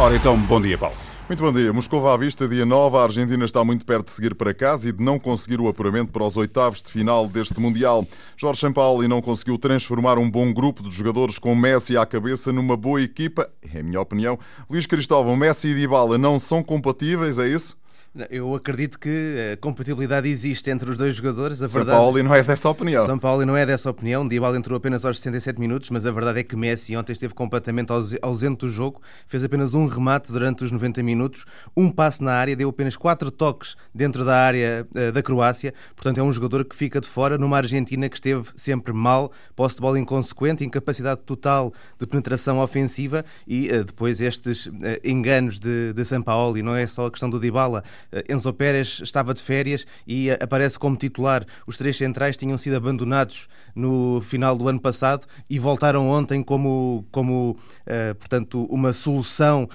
Ora então, bom dia, Paulo. Muito bom dia. Moscou à vista, dia 9. A Argentina está muito perto de seguir para casa e de não conseguir o apuramento para os oitavos de final deste Mundial. Jorge Sampaoli não conseguiu transformar um bom grupo de jogadores com Messi à cabeça numa boa equipa. É a minha opinião. Luís Cristóvão, Messi e Dybala não são compatíveis, é isso? Eu acredito que a compatibilidade existe entre os dois jogadores. A São verdade... Paulo não é dessa opinião. São Paulo não é dessa opinião. Dybala entrou apenas aos 67 minutos, mas a verdade é que Messi ontem esteve completamente ausente do jogo. Fez apenas um remate durante os 90 minutos, um passe na área, deu apenas quatro toques dentro da área uh, da Croácia. Portanto, é um jogador que fica de fora numa Argentina que esteve sempre mal, posse de bola inconsequente, incapacidade total de penetração ofensiva e uh, depois estes enganos de, de São Paulo. E não é só a questão do Dybala eh, Enzo Pérez estava de férias e aparece como titular. Os três centrais tinham sido abandonados no final do ano passado e voltaram ontem como, como uh, portanto, uma solução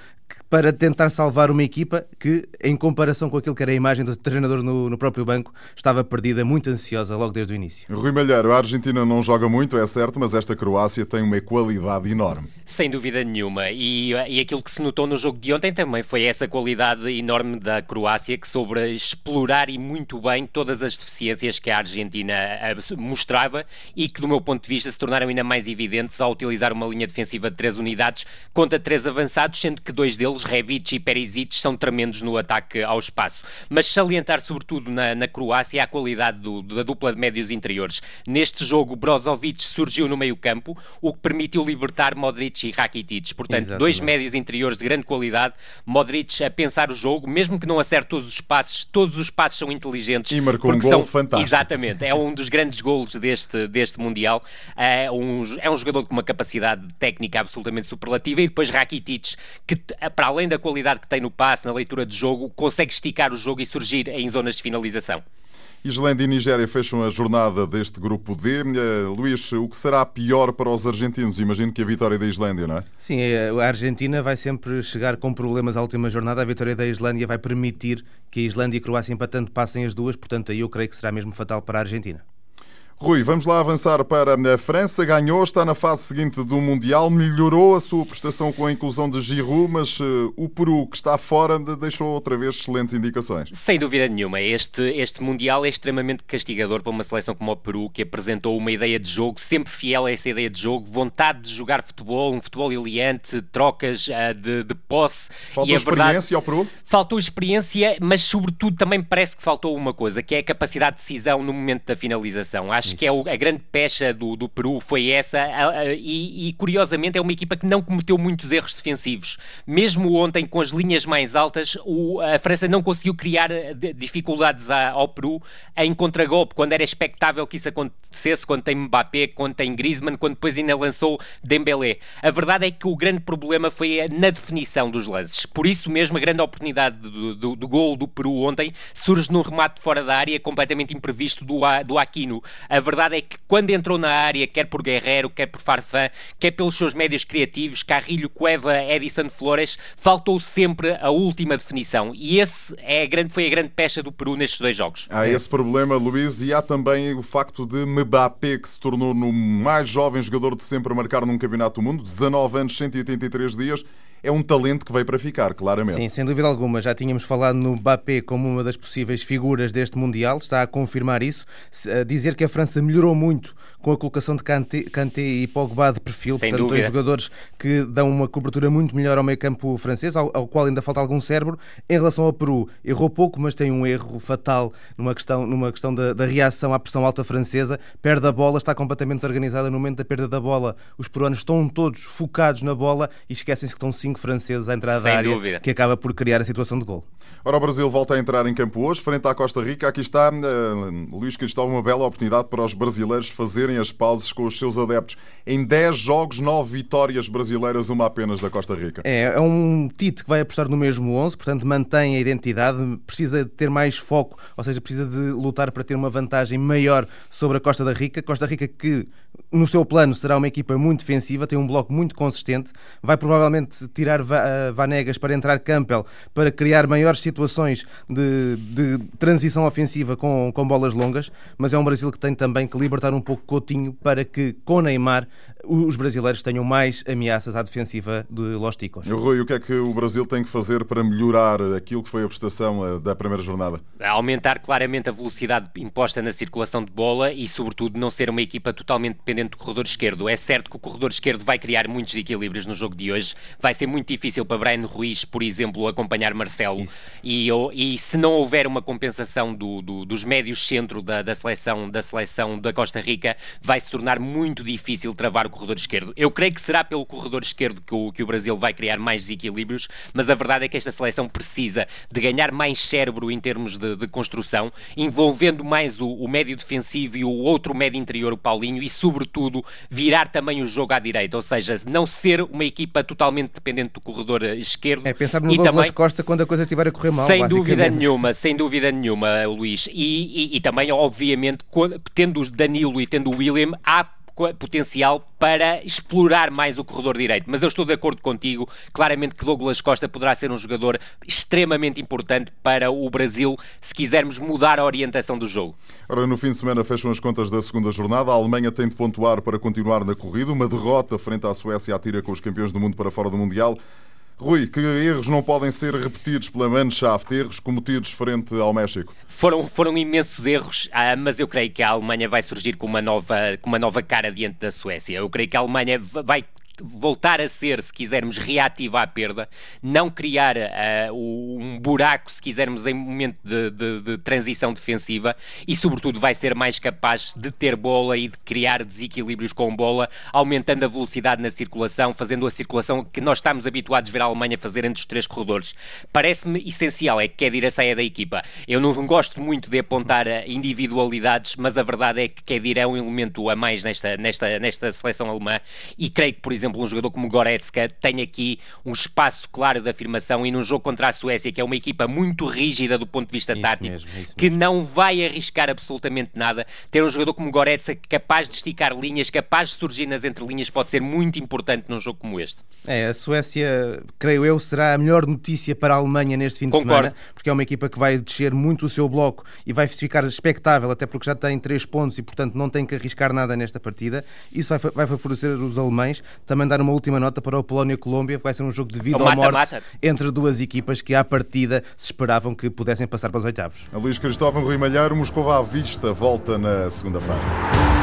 para tentar salvar uma equipa que, em comparação com aquilo que era a imagem do treinador no, no, próprio banco, estava perdida, muito ansiosa logo desde o início. Rui Malheiro, a Argentina não joga muito, é certo, mas esta Croácia tem uma qualidade enorme. Sem dúvida nenhuma. E, e aquilo que se notou no jogo de ontem também foi essa qualidade enorme da Croácia que soube explorar e muito bem todas as deficiências que a Argentina eh, mostrava e que, do meu ponto de vista, se tornaram ainda mais evidentes ao utilizar uma linha defensiva de três unidades contra três avançados, sendo que dois deles Rebic e Perisic, são tremendos no ataque ao espaço. Mas salientar sobretudo na, na Croácia a qualidade do, da dupla de médios interiores. Neste jogo, Brozovic surgiu no meio campo, o que permitiu libertar Modric e Rakitic. Portanto, Exatamente. dois médios interiores de grande qualidade. Modric a pensar o jogo, mesmo que não acerte todos os passes, todos os passes são inteligentes. E marcou um gol são... fantástico. Exatamente, é um dos grandes golos deste, deste Mundial. É um, é um jogador com uma capacidade técnica absolutamente superlativa e depois Rakitic, que para além da qualidade que tem no passe, na leitura de jogo, consegue esticar o jogo e surgir em zonas de finalização. Islândia e Nigéria fecham a jornada deste grupo D. Uh, Luís, o que será pior para os argentinos? Imagino que a vitória da Islândia, não é? Sim, é, a Argentina vai sempre chegar com problemas à última jornada. A vitória da Islândia vai permitir que a Islândia e a Croácia empatando passem as duas, portanto, aí eu creio que será mesmo fatal para a Argentina. Rui, vamos lá avançar para a França. Ganhou, está na fase seguinte do Mundial, melhorou a sua prestação com a inclusão de Giroud, mas uh, o Peru, que está fora, deixou outra vez excelentes indicações. Sem dúvida nenhuma. Este, este Mundial é extremamente castigador para uma seleção como o Peru, que apresentou uma ideia de jogo, sempre fiel a essa ideia de jogo, vontade de jogar futebol, um futebol eliante, trocas uh, de, de posse. Faltou e experiência verdade, ao Peru? Faltou experiência, mas sobretudo também parece que faltou uma coisa, que é a capacidade de decisão no momento da finalização. Acho acho que é o, a grande pecha do, do Peru foi essa, a, a, e, e, curiosamente é uma equipa que não cometeu muitos erros defensivos. Mesmo ontem, com as linhas mais altas, o, a França não conseguiu criar eh, dificuldades a, ao Peru em contragolpe, quando era expectável que isso acontecesse, quando tem Mbappé, quando tem Griezmann, quando depois ainda lançou Dembélé. A verdade é que o grande problema foi na definição dos lances. Por isso mesmo, a grande oportunidade do, do, do gol do Peru ontem surge num remate fora da área completamente imprevisto do, do Aquino. A verdade é que quando entrou na área, quer por Guerreiro, quer por Farfã, quer pelos seus médios criativos, Carrilho, Cueva, Edison Flores, faltou sempre a última definição. E esse é a grande, foi a grande pecha do Peru nestes dois jogos. Há esse problema, Luís, e há também o facto de Mbappé, que se tornou no mais jovem jogador de sempre a marcar num campeonato do mundo, 19 anos, 183 dias, é um talento que veio para ficar, claramente. Sim, sem dúvida alguma. Já tínhamos falado no Mbappé como uma das possíveis figuras deste Mundial, está a confirmar isso. A dizer que a França melhorou muito com a colocação de Kanté, Kanté e Pogba de perfil, sem portanto, dúvida. dois jogadores que dão uma cobertura muito melhor ao meio-campo francês, ao, ao, qual ainda falta algum cérebro. Em relação ao Peru, errou pouco, mas tem um erro fatal numa questão, numa questão da, da reação à pressão alta francesa. Perde a bola, está completamente desorganizada no momento da perda da bola. Os peruanos estão todos focados na bola e esquecem-se que estão cinco franceses à entrada Sem da área, dúvida. que acaba por criar a situação de gol. Ora, o Brasil volta a entrar em campo hoje, frente à Costa Rica. Aqui está uh, Luís Cristóvão, uma bela oportunidade para os brasileiros fazerem as pausas com os seus adeptos. Em 10 jogos, 9 vitórias brasileiras, uma apenas da Costa Rica. É, é um Tite que vai apostar no mesmo 11, portanto mantém a identidade, precisa de ter mais foco, ou seja, precisa de lutar para ter uma vantagem maior sobre a Costa da Rica. Costa Rica que, no seu plano, será uma equipa muito defensiva, tem um bloco muito consistente, vai provavelmente tirar Vanegas para entrar Campbell, para criar maiores situações de, de transição ofensiva com, com bolas longas, mas é um Brasil que tem também que libertar um pouco Coutinho para que com Neymar os brasileiros tenham mais ameaças à defensiva de Los Ticos. Rui, o que é que o Brasil tem que fazer para melhorar aquilo que foi a prestação eh, da primeira jornada? Aumentar claramente a velocidade imposta na circulação de bola e, sobretudo, não ser uma equipa totalmente dependente do corredor esquerdo. É certo que o corredor esquerdo vai criar muitos equilíbrios no jogo de hoje. Vai ser muito difícil para Brian Ruiz, por exemplo, acompanhar Marcelo. E, e, se não houver uma compensação do, do, dos médios centro da, da, seleção, da seleção da Costa Rica, vai se tornar muito difícil travar o corredor esquerdo. Eu creio que será pelo corredor esquerdo que o, que o Brasil vai criar mais desequilíbrios, mas a verdade é que esta seleção precisa de ganhar mais cérebro em termos de, de construção, envolvendo mais o, o, médio defensivo e o outro médio interior, o Paulinho, e sobretudo virar também o jogo à direita, ou seja, não ser uma equipa totalmente dependente do corredor esquerdo. É pensar no Douglas também, Costa quando a coisa estiver a correr mal. Sem dúvida nenhuma, sem dúvida nenhuma, Luís. E, e, e também, obviamente, tendo o Danilo e tendo o William, há potencial para explorar mais o corredor direito. Mas eu estou de acordo contigo, claramente que Douglas Costa poderá ser um jogador extremamente importante para o Brasil se quisermos mudar a orientação do jogo. Ora, no fim de semana fecham as contas da segunda jornada. A Alemanha tem de pontuar para continuar na corrida. Uma derrota frente à Suécia atira com os campeões do mundo para fora do Mundial. Rui, que erros não podem ser repetidos pela Mannschaft, erros cometidos frente ao México? Foram, foram imensos erros, ah, mas eu creio que a Alemanha vai surgir com uma, nova, com uma nova cara diante da Suécia. Eu creio que a Alemanha vai voltar a ser, se quisermos, reativa à perda, não criar uh, um buraco, se quisermos, em momento de, de, de, transição defensiva e, sobretudo, vai ser mais capaz de ter bola e de criar desequilíbrios com bola, aumentando a velocidade na circulação, fazendo a circulação que nós estamos habituados a ver a Alemanha fazer entre os três corredores. Parece-me essencial, é que quer ir a saia da equipa. Eu não gosto muito de apontar individualidades, mas a verdade é que Kedir é um elemento a mais nesta, nesta, nesta seleção alemã e creio que, por exemplo, exemplo, um jogador como Goretzka tem aqui um espaço claro de afirmação e num jogo contra a Suécia, que é uma equipa muito rígida do ponto de vista isso tático, mesmo, que não vai arriscar absolutamente nada, ter um jogador como Goretzka capaz de esticar linhas, capaz de surgir nas entrelinhas, pode ser muito importante num jogo como este. É, a Suécia, creio eu, será a melhor notícia para a Alemanha neste fim de Concordo. semana, porque é uma equipa que vai descer muito o seu bloco e vai ficar expectável, até porque já tem três pontos e, portanto, não tem que arriscar nada nesta partida. Isso vai, vai favorecer os alemães. Também dar uma última nota para o Polónia-Colômbia, vai ser um jogo de vida ou morte mata. entre duas equipas que, à partida, se esperavam que pudessem passar para os oitavos. A Luís Cristóvão Rui Malheiro, Moscou à vista, volta na segunda fase.